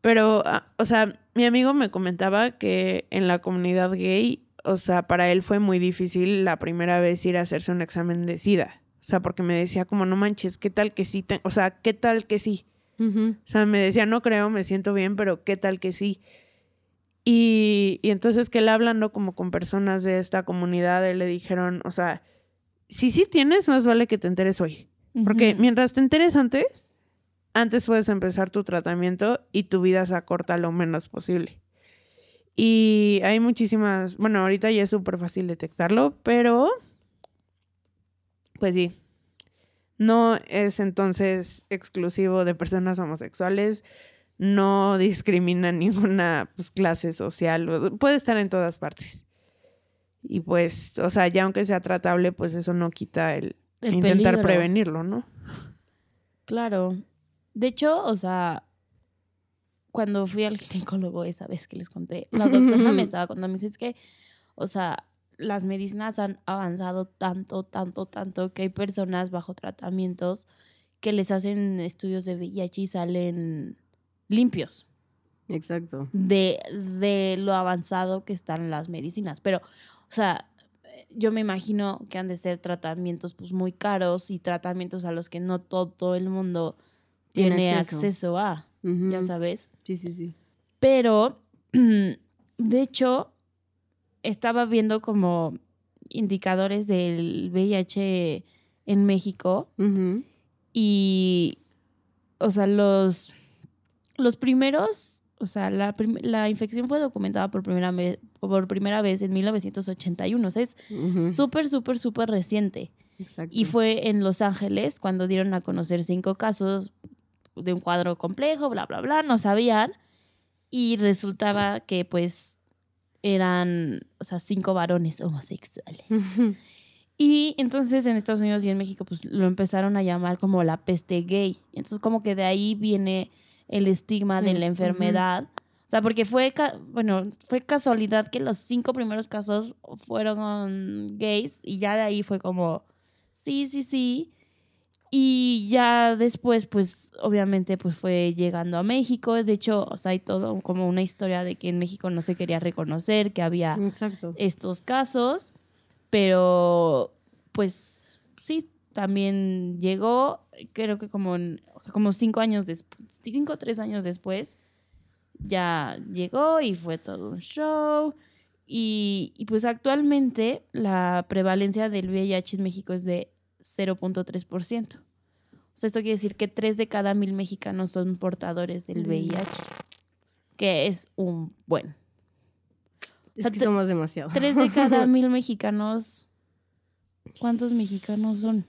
Pero, ah, o sea, mi amigo me comentaba que en la comunidad gay, o sea, para él fue muy difícil la primera vez ir a hacerse un examen de SIDA. O sea, porque me decía como, no manches, ¿qué tal que sí? te- O sea, ¿qué tal que sí? O sea, me decía, no creo, me siento bien, pero ¿qué tal que sí? Y, y entonces que él hablando como con personas de esta comunidad, él le dijeron, o sea, si sí tienes, más vale que te enteres hoy. Porque mientras te enteres antes, antes puedes empezar tu tratamiento y tu vida se acorta lo menos posible. Y hay muchísimas, bueno, ahorita ya es súper fácil detectarlo, pero pues sí, no es entonces exclusivo de personas homosexuales, no discrimina ninguna pues, clase social, puede estar en todas partes. Y pues, o sea, ya aunque sea tratable, pues eso no quita el, El intentar peligro. prevenirlo, ¿no? Claro. De hecho, o sea, cuando fui al ginecólogo esa vez que les conté, la doctora me estaba contando, me dijo, es que, o sea, las medicinas han avanzado tanto, tanto, tanto, que hay personas bajo tratamientos que les hacen estudios de VIH y salen limpios Exacto. de, de lo avanzado que están las medicinas. Pero, o sea, yo me imagino que han de ser tratamientos pues muy caros y tratamientos a los que no todo el mundo Tiene tiene acceso. acceso, a, ya sabes. Sí, sí, sí. Pero, de hecho, estaba viendo como indicadores del VIH en México y, o sea, los, los primeros, o sea, la, infección fue documentada por primera, vez, por primera vez en 1981. O sea, es Ujú. súper, súper, súper reciente. Exacto. Y fue en Los Ángeles cuando dieron a conocer cinco casos de un cuadro complejo, bla, bla, bla, no sabían. Y resultaba que pues eran, o sea, cinco varones homosexuales. Y entonces en Estados Unidos y en México pues lo empezaron a llamar como la peste gay. Entonces como que de ahí viene el estigma de la ujú. enfermedad. O sea, porque fue, bueno, fue casualidad que los cinco primeros casos fueron gays y ya de ahí fue como, sí, sí, sí. Y ya después, pues, obviamente, pues fue llegando a México. De hecho, o sea, hay todo como una historia de que en México no se quería reconocer que había Exacto. estos casos, pero pues sí, también llegó, creo que como, o sea, como cinco años después, cinco o tres años después, ya llegó y fue todo un show. Y, y pues actualmente la prevalencia del VIH en México es de 0.3%. O sea, esto quiere decir que tres de cada mil mexicanos son portadores del Mm. VIH, que es un buen. Es sea, que somos demasiado. Tres de cada mil mexicanos. ¿Cuántos mexicanos son?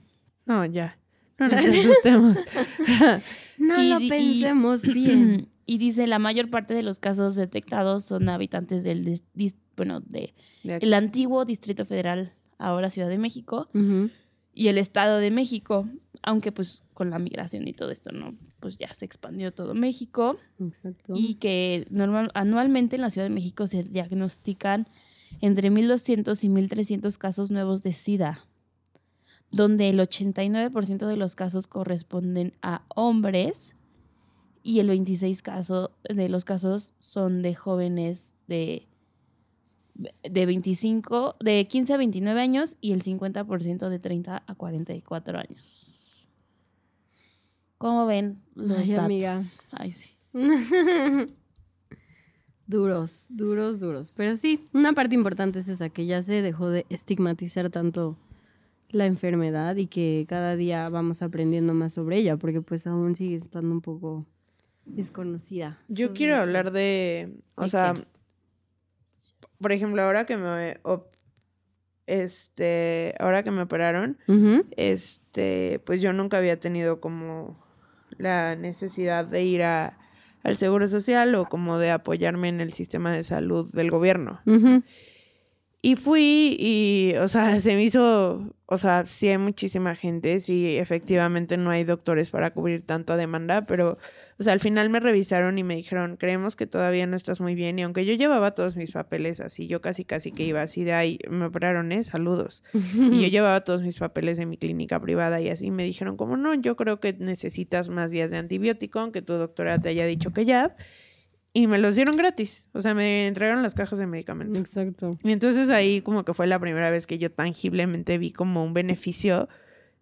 No, ya. No nos asustemos. No Y lo y- pensemos bien. Y dice, la mayor parte de los casos detectados son habitantes del, dis- bueno, de el antiguo Distrito Federal, ahora Ciudad de México, y el Estado de México, aunque pues con la migración y todo esto, ¿no? Pues ya se expandió todo México. Exacto. y que normal, anualmente en la Ciudad de México se diagnostican entre 1.200 y 1.300 casos nuevos de SIDA, donde el 89% de los casos corresponden a hombres y el 26% caso, de los casos son de jóvenes de, de 25, de 15 a 29 años y el 50% de 30 a 44 años. ¿Cómo ven los Ay, datos? amiga. Ay, sí. duros, duros, duros. Pero sí, una parte importante es esa, que ya se dejó de estigmatizar tanto la enfermedad y que cada día vamos aprendiendo más sobre ella, porque pues aún sigue estando un poco desconocida. Yo quiero hablar de, o ¿De sea, qué? por ejemplo, ahora que me, este, ahora que me operaron, este, pues yo nunca había tenido como la necesidad de ir a, al Seguro Social o como de apoyarme en el sistema de salud del gobierno. Y fui y, o sea, se me hizo, o sea, sí hay muchísima gente, sí, efectivamente no hay doctores para cubrir tanta demanda, pero, o sea, al final me revisaron y me dijeron, creemos que todavía no estás muy bien, y aunque yo llevaba todos mis papeles así, yo casi casi que iba así de ahí, me operaron, ¿eh? Saludos. Y yo llevaba todos mis papeles de mi clínica privada y así me dijeron, como no, yo creo que necesitas más días de antibiótico, aunque tu doctora te haya dicho que ya. Y me los dieron gratis. O sea, me entregaron las cajas de medicamentos. Exacto. Y entonces ahí como que fue la primera vez que yo tangiblemente vi como un beneficio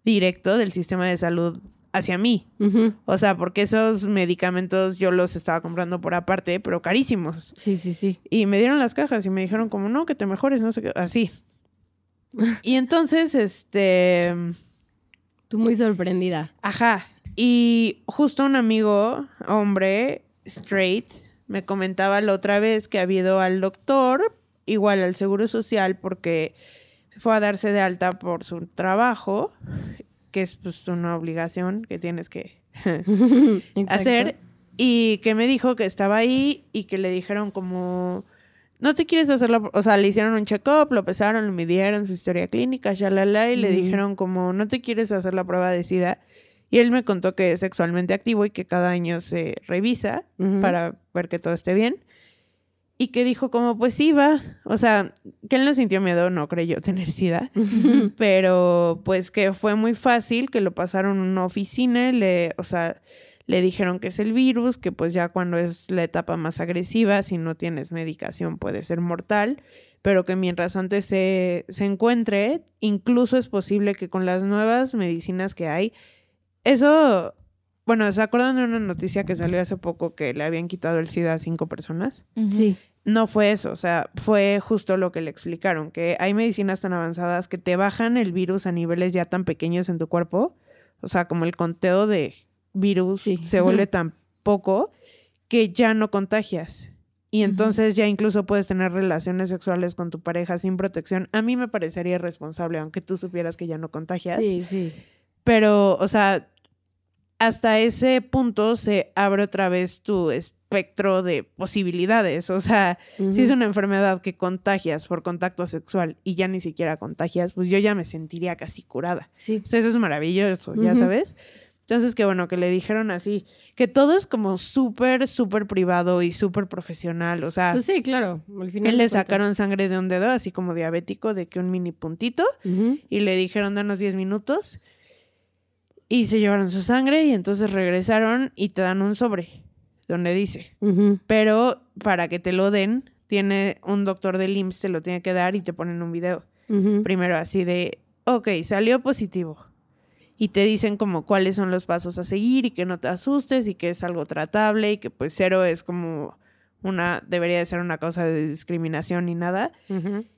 directo del sistema de salud hacia mí. O sea, porque esos medicamentos yo los estaba comprando por aparte, pero carísimos. Sí, sí, sí. Y me dieron las cajas y me dijeron como, no, que te mejores, no sé qué, así. Y entonces, este, Tú muy sorprendida. ajá. Y justo un amigo, hombre, straight, me comentaba la otra vez que había ido al doctor, igual al Seguro Social, porque fue a darse de alta por su trabajo, que es pues una obligación que tienes que hacer. Y que me dijo que estaba ahí y que le dijeron como no te quieres hacer la o sea le hicieron un check-up lo pesaron lo midieron su historia clínica shalala y le Ujú. dijeron como no te quieres hacer la prueba de sida y él me contó que es sexualmente activo y que cada año se revisa para ver que todo esté bien. Y que dijo como pues sí va o sea que él no sintió miedo no creyó tener sida pero pues que fue muy fácil, que lo pasaron a una oficina, y le, o sea, le dijeron que es el virus, que pues ya cuando es la etapa más agresiva, si no tienes medicación puede ser mortal, pero que mientras antes se, se encuentre, incluso es posible que con las nuevas medicinas que hay, eso, bueno, ¿se acuerdan de una noticia que salió hace poco que le habían quitado el SIDA a cinco personas? Sí. No fue eso, o sea, fue justo lo que le explicaron, que hay medicinas tan avanzadas que te bajan el virus a niveles ya tan pequeños en tu cuerpo, o sea, como el conteo de virus Sí. se vuelve tan poco que ya no contagias. Y entonces ya incluso puedes tener relaciones sexuales con tu pareja sin protección. A mí me parecería irresponsable, aunque tú supieras que ya no contagias. Sí, sí. Pero, o sea, hasta ese punto se abre otra vez tu espectro de posibilidades. O sea, si es una enfermedad que contagias por contacto sexual y ya ni siquiera contagias, pues yo ya me sentiría casi curada. Sí. O sea, eso es maravilloso, ya sabes. Entonces, qué bueno que le dijeron así, que todo es como súper, súper privado y súper profesional. O sea, Pues sí, claro. Al final él le cuentas. sacaron sangre de un dedo, así como diabético, de que un mini puntito y le dijeron danos 10 minutos. Y se llevaron su sangre y entonces regresaron y te dan un sobre donde dice, pero para que te lo den, tiene un doctor del IMSS, te lo tiene que dar y te ponen un video. Primero así de, ok, salió positivo. Y te dicen como cuáles son los pasos a seguir y que no te asustes y que es algo tratable y que pues cero es como una, debería de ser una causa de discriminación ni nada.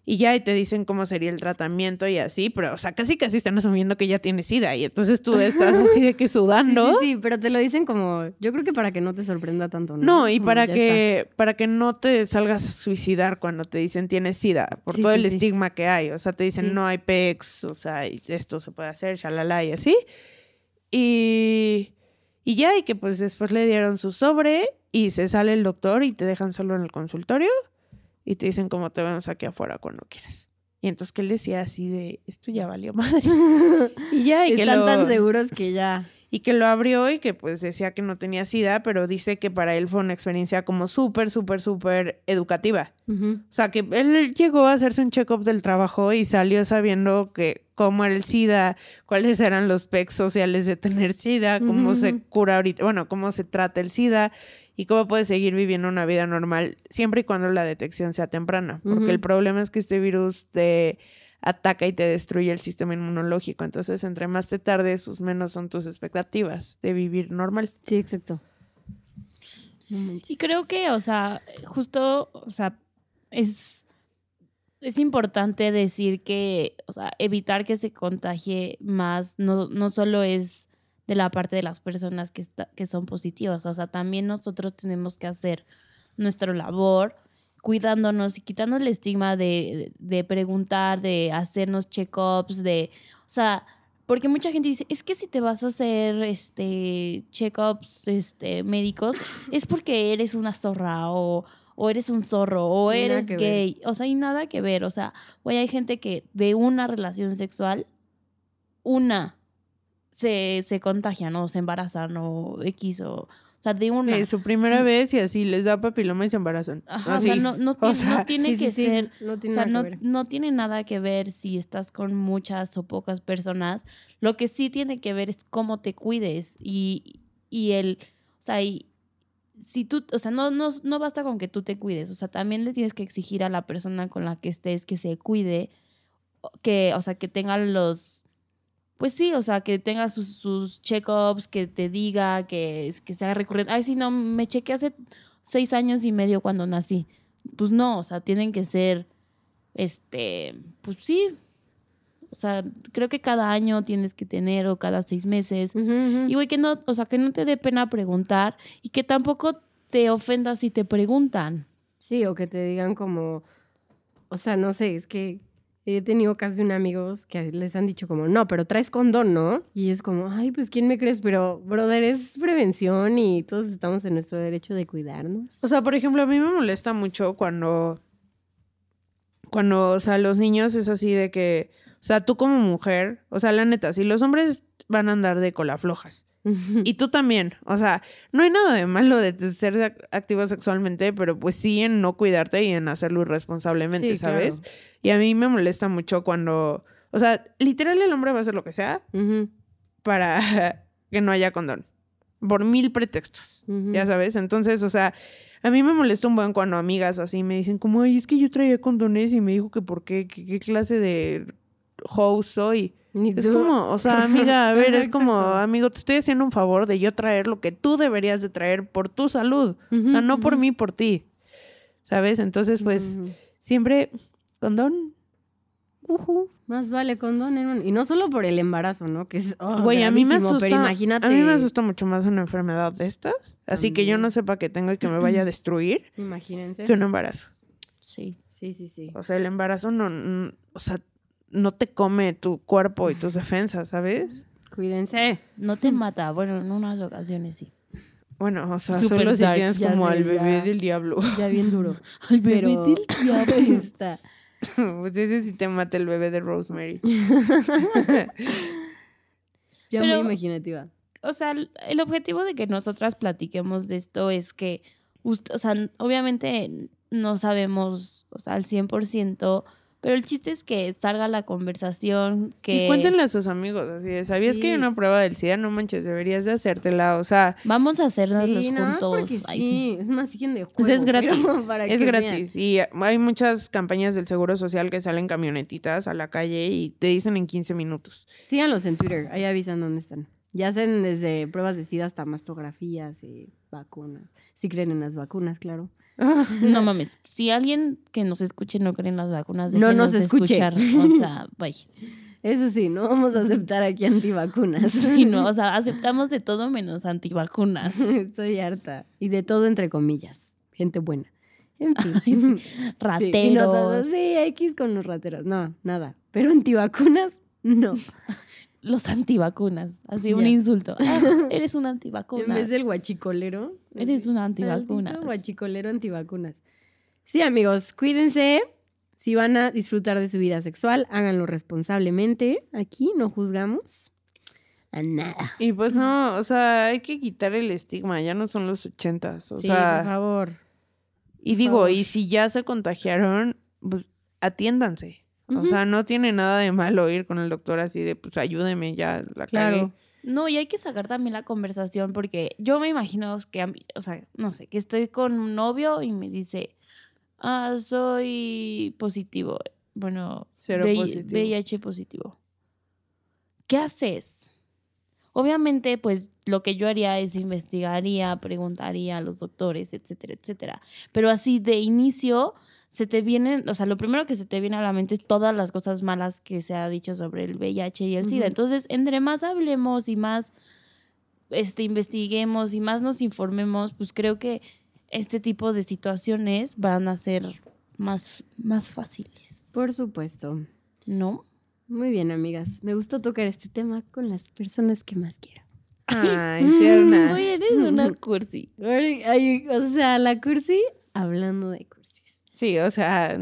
Y ya y te dicen cómo sería el tratamiento y así, pero o sea, casi casi están asumiendo que ya tienes SIDA y entonces tú estás así de que sudando. sí, sí, pero te lo dicen como, yo creo que para que no te sorprenda tanto, ¿no? No, y para que, para que no te salgas a suicidar cuando te dicen tienes SIDA, por Sí, todo sí, el estigma que hay. O sea, te dicen no hay PEX, o sea, esto se puede hacer, shalala y así. Y, y ya, y que pues después le dieron su sobre y se sale el doctor y te dejan solo en el consultorio y te dicen cómo te vemos aquí afuera cuando quieras. Y entonces que él decía así de, esto ya valió madre. y ya, y que Están lo- tan seguros que ya. Y que lo abrió y que pues decía que no tenía sida, pero dice que para él fue una experiencia como súper, súper, súper educativa. O sea, que él llegó a hacerse un check-up del trabajo y salió sabiendo que cómo era el SIDA, cuáles eran los pecs sociales de tener SIDA, cómo se cura ahorita, bueno, cómo se trata el SIDA y cómo puede seguir viviendo una vida normal siempre y cuando la detección sea temprana. Porque el problema es que este virus te ataca y te destruye el sistema inmunológico. Entonces, entre más te tardes, pues menos son tus expectativas de vivir normal. Sí, exacto. Y creo que, o sea, justo, o sea, es, es importante decir que, o sea, evitar que se contagie más, no, no solo es de la parte de las personas que, está- que son positivas, o sea, también nosotros tenemos que hacer nuestra labor cuidándonos y quitando el estigma de, de preguntar, de hacernos check-ups, de, o sea, porque mucha gente dice, es que si te vas a hacer este check-ups este, médicos, es porque eres una zorra o, o eres un zorro o Y eres ver. gay. O sea, y nada que ver. O sea, güey, hay gente que de una relación sexual, una se, se contagian o se embarazan o X o... O sea, de una. Eh, su primera vez y así les da papiloma y se embarazan. Ajá, o sea, no, no, O tiene, sea, no tiene Sí, sí, que sí, ser No o sea, nada no, no tiene nada que ver si estás con muchas o pocas personas. Lo que sí tiene que ver es cómo te cuides y, y el, o sea, y si tú, o sea, no, no, no basta con que tú te cuides, o sea, también le tienes que exigir a la persona con la que estés que se cuide, o- que, o sea, que tenga los, pues sí, o sea, que tenga sus, sus check-ups, que te diga, que, que sea recurrente. Ay, sí, no, me chequé hace seis años y medio cuando nací. Pues no, o sea, tienen que ser, este, pues sí. O sea, creo que cada año tienes que tener o cada seis meses. Y güey, que no, o sea, que no te dé pena preguntar y que tampoco te ofendas si te preguntan. Sí, o que te digan como, o sea, no sé, es que he tenido casi un amigos que les han dicho como, no, pero traes condón, ¿no? Y es como, ay, pues ¿quién me crees? Pero, brother, es prevención y todos estamos en nuestro derecho de cuidarnos. O sea, por ejemplo, a mí me molesta mucho cuando, cuando, o sea, los niños es así de que, o sea, tú como mujer, o sea, la neta, si los hombres van a andar de cola flojas y tú también, o sea, no hay nada de malo de ser ac- activo sexualmente, pero pues sí en no cuidarte y en hacerlo irresponsablemente, Sí, ¿sabes? claro. Y a mí me molesta mucho cuando, o sea, literal el hombre va a hacer lo que sea para que no haya condón, por mil pretextos. ujú. Ya sabes, entonces, o sea, a mí me molesta un buen cuando amigas o así me dicen como, ay, es que yo traía condones y me dijo que por qué, qué, qué clase de host soy. Ni Es tú. como, o sea, amiga, a ver, es como, amigo, te estoy haciendo un favor de yo traer lo que tú deberías de traer por tu salud. O sea, no por mí, por ti. ¿Sabes? Entonces, pues, Ujú. siempre condón. Más vale condón, hermano. Y no solo por el embarazo, ¿no? Que es, oh, Güey, a mí me asusta. Pero imagínate. A mí me asusta mucho más una enfermedad de estas. Así que yo no sepa que tengo y que me vaya a destruir Imagínense. que un embarazo. Sí. Sí, sí, sí. O sea, el embarazo no, n- o sea, no te come tu cuerpo y tus defensas, ¿sabes? Cuídense. No te mata. Bueno, en unas ocasiones sí. Bueno, o sea, solo si dark, tienes ya como sé, al bebé ya. del diablo. Ya bien duro. Al Pero... Está. pues ese sí te mata el bebé de Rosemary. Ya Pero- muy imaginativa. o sea, el objetivo de que nosotras platiquemos de esto es que, o sea, obviamente no sabemos, o sea, al 100%, o Pero el chiste es que salga la conversación, que Y cuéntenle a sus amigos, así de, ¿sabías que hay una prueba del SIDA? No manches, deberías de hacértela, o sea, vamos a hacernos Sí, nada más juntos. Ay, sí, es más siguen de juego. Pues es gratis. para es que gratis. Y hay muchas campañas del Seguro Social que salen camionetitas a la calle y te dicen en 15 minutos. Síganlos en Twitter, ahí avisan dónde están. Ya hacen desde pruebas de SIDA hasta mastografías y vacunas. Si creen en las vacunas, claro. No mames, si alguien que nos escuche no cree en las vacunas, No nos escuche. escuchar. O sea, bye. Eso sí, no vamos a aceptar aquí antivacunas. Sí, no, o sea, aceptamos de todo menos antivacunas. Estoy harta. Y de todo entre comillas. Gente buena. En fin. Ay, sí. Sí, Rateros. nosotros, sí, X con los rateros. No, nada. Pero antivacunas, no. Los antivacunas. Así un insulto. Ah, eres un En antivacuna. vez del guachicolero. Eres un Maldito antivacunas. guachicolero antivacunas. Sí, amigos, cuídense. Si van a disfrutar de su vida sexual, háganlo responsablemente. Aquí no juzgamos a nada. Y pues no, o sea, hay que quitar el estigma, ya no son los ochentas, o sí, sea, por favor. y digo, favor. y si ya se contagiaron, pues atiéndanse. O Ujú. sea, no tiene nada de malo ir con el doctor así de, pues ayúdeme, ya la Claro. cagué. No, y hay que sacar también la conversación porque yo me imagino que, o sea, no sé, que estoy con un novio y me dice, ah, soy positivo. Bueno, Cero VI- positivo. VIH positivo. ¿Qué haces? Obviamente, pues lo que yo haría es investigaría, preguntaría a los doctores, etcétera, etcétera. Pero así de inicio se te vienen, o sea, lo primero que se te viene a la mente es todas las cosas malas que se ha dicho sobre el VIH y el SIDA. Entonces, entre más hablemos y más este, investiguemos y más nos informemos, pues creo que este tipo de situaciones van a ser más, más fáciles. Por supuesto. ¿No? Muy bien, amigas. Me gustó tocar este tema con las personas que más quiero. Ay, tierna. Oye, eres una cursi. Ay, o sea, la cursi hablando de cursis. Sí, o sea,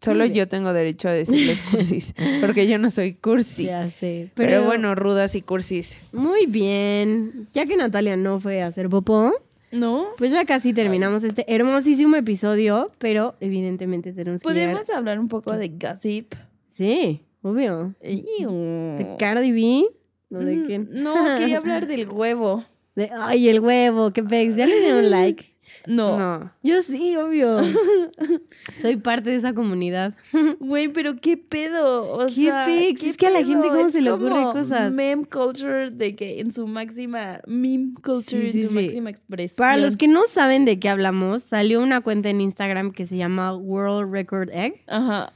solo yo tengo derecho a decirles cursis, porque yo no soy cursi. Ya sé. Pero, bueno, rudas y cursis. Muy bien. Ya que Natalia no fue a hacer popó, ¿No? pues ya casi terminamos este hermosísimo episodio, pero evidentemente tenemos que llegar- ¿Podemos hablar un poco de gossip? Sí, obvio. ¿De Cardi B? ¿O de Mm, quién? No, quería hablar del huevo. De, ay, el huevo, qué pex. ¿Ya le dieron like? No. No. Yo sí, obvio. Soy parte de esa comunidad. Güey, pero qué pedo. O ¿Qué sea? ¿qué Es que a la gente cómo Es se le ocurre cosas. Meme culture de que en su máxima. Meme culture Sí, sí, en su sí. máxima expresión. Para los que no saben de qué hablamos, salió una cuenta en Instagram que se llama World Record Egg, Ajá.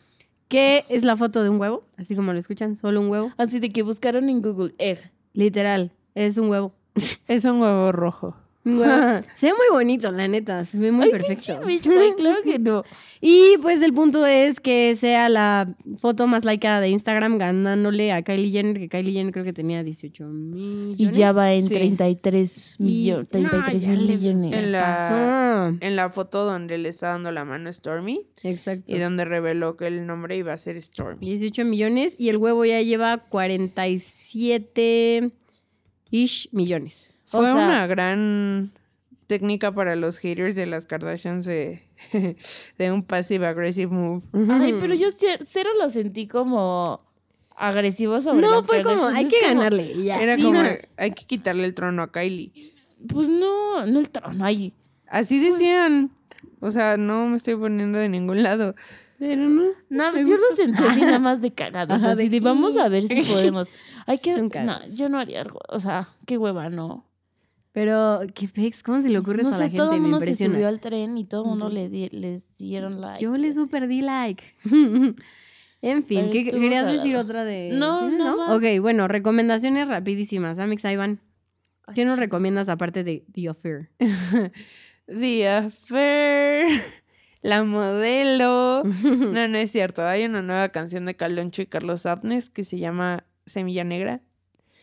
que es la foto de un huevo, así como lo escuchan, solo un huevo. Así de que buscaron en Google Egg. Literal, es un huevo. Es un huevo rojo. Huevo. se ve muy bonito, la neta, se ve muy Ay, perfecto. pinche bitch, güey, claro que no. Y pues el punto es que sea la foto más likeada de Instagram ganándole a Kylie Jenner, que Kylie Jenner creo que tenía 18 millones. Y ya va en Sí. 33 Y- millones. 33 no, ya mil le- millones. En la-. En la foto donde le está dando la mano a Stormy Exacto. y donde reveló que el nombre iba a ser Stormy. 18 millones y el huevo ya lleva 47 ish millones. O Fue sea- una gran técnica para los haters de las Kardashians de, de un passive aggressive move. Ay, pero yo cer- cero lo sentí como agresivo sobre No, las fue como, hay Es que como, ganarle. y. Era Sí, como, no. hay que quitarle el trono a Kylie. Pues no, no el trono ahí. Así decían. O sea, no me estoy poniendo de ningún lado. Pero no. No, yo lo sentí así nada más de cagados. Ajá, así de de vamos a ver si podemos. Hay que. No, yo no haría algo. O sea, qué hueva, no. Pero, ¿qué pex? ¿Cómo se le ocurre No eso a la gente? todo el mundo se subió al tren y todo el mundo le di- les dieron like. Yo le super di like. en fin, Pero ¿qué querías decir otra de...? No, ¿Tienes, nada más. Ok, bueno, recomendaciones rapidísimas. Amix, ahí van. ¿Qué nos recomiendas aparte de The Affair? The Affair, la modelo. No, no es cierto. Hay una nueva canción de Caloncho y Carlos Adnes que se llama Semilla Negra,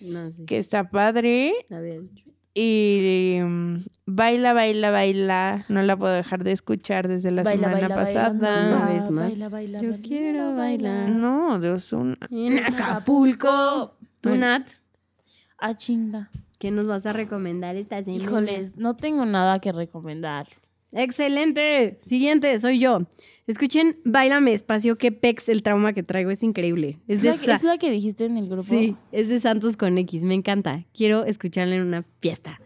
no sé. que está padre. A ver. Y mm, baila, baila, baila. No la puedo dejar de escuchar desde la Baila, semana baila, pasada. Una vez más. Baila, baila, Yo baila, quiero bailar. No, de Ozuna. En Acapulco. Tú. Nat, Ah, chinga. ¿qué nos vas a recomendar esta semana? Híjoles, no tengo nada que recomendar. Excelente. Siguiente, soy yo. Escuchen Bailame Espacio, que pex el trauma que traigo, es increíble. Es de, la, que, Sa- es la que dijiste en el grupo. sí, es de Santos con X, me encanta. Quiero escucharla en una fiesta.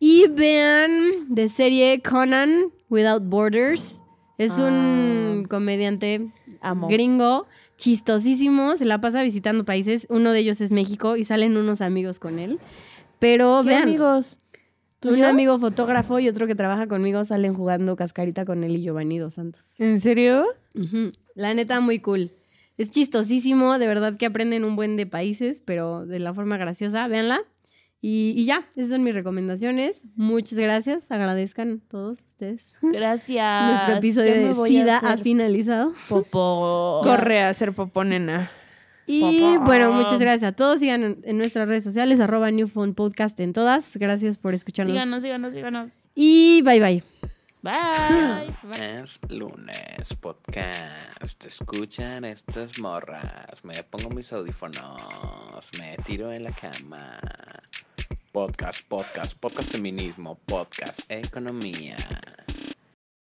Y vean de serie Conan Without Borders. Es un Ah. comediante Amo. gringo, chistosísimo, se la pasa visitando países. Uno de ellos es México y salen unos amigos con él. Pero ¿Qué vean, amigos? Un amigo fotógrafo y otro que trabaja conmigo salen jugando cascarita con él y Giovanni Dos Santos. ¿En serio? Ujú. La neta, muy cool. Es chistosísimo, de verdad que aprenden un buen de países, pero de la forma graciosa. Véanla. Y, y ya, esas son mis recomendaciones. Muchas gracias. Agradezcan todos ustedes. Gracias. Nuestro episodio de SIDA ha finalizado. Popó. Corre a hacer popó, nena. Y Papá. bueno, muchas gracias a todos. Sigan en, en nuestras redes sociales, arroba New Phone Podcast en todas. Gracias por escucharnos. Síganos, síganos, síganos. Y bye bye. Bye. Es lunes, podcast. Escuchan estas morras. Me pongo mis audífonos. Me tiro en la cama. Podcast, podcast, podcast feminismo, podcast economía.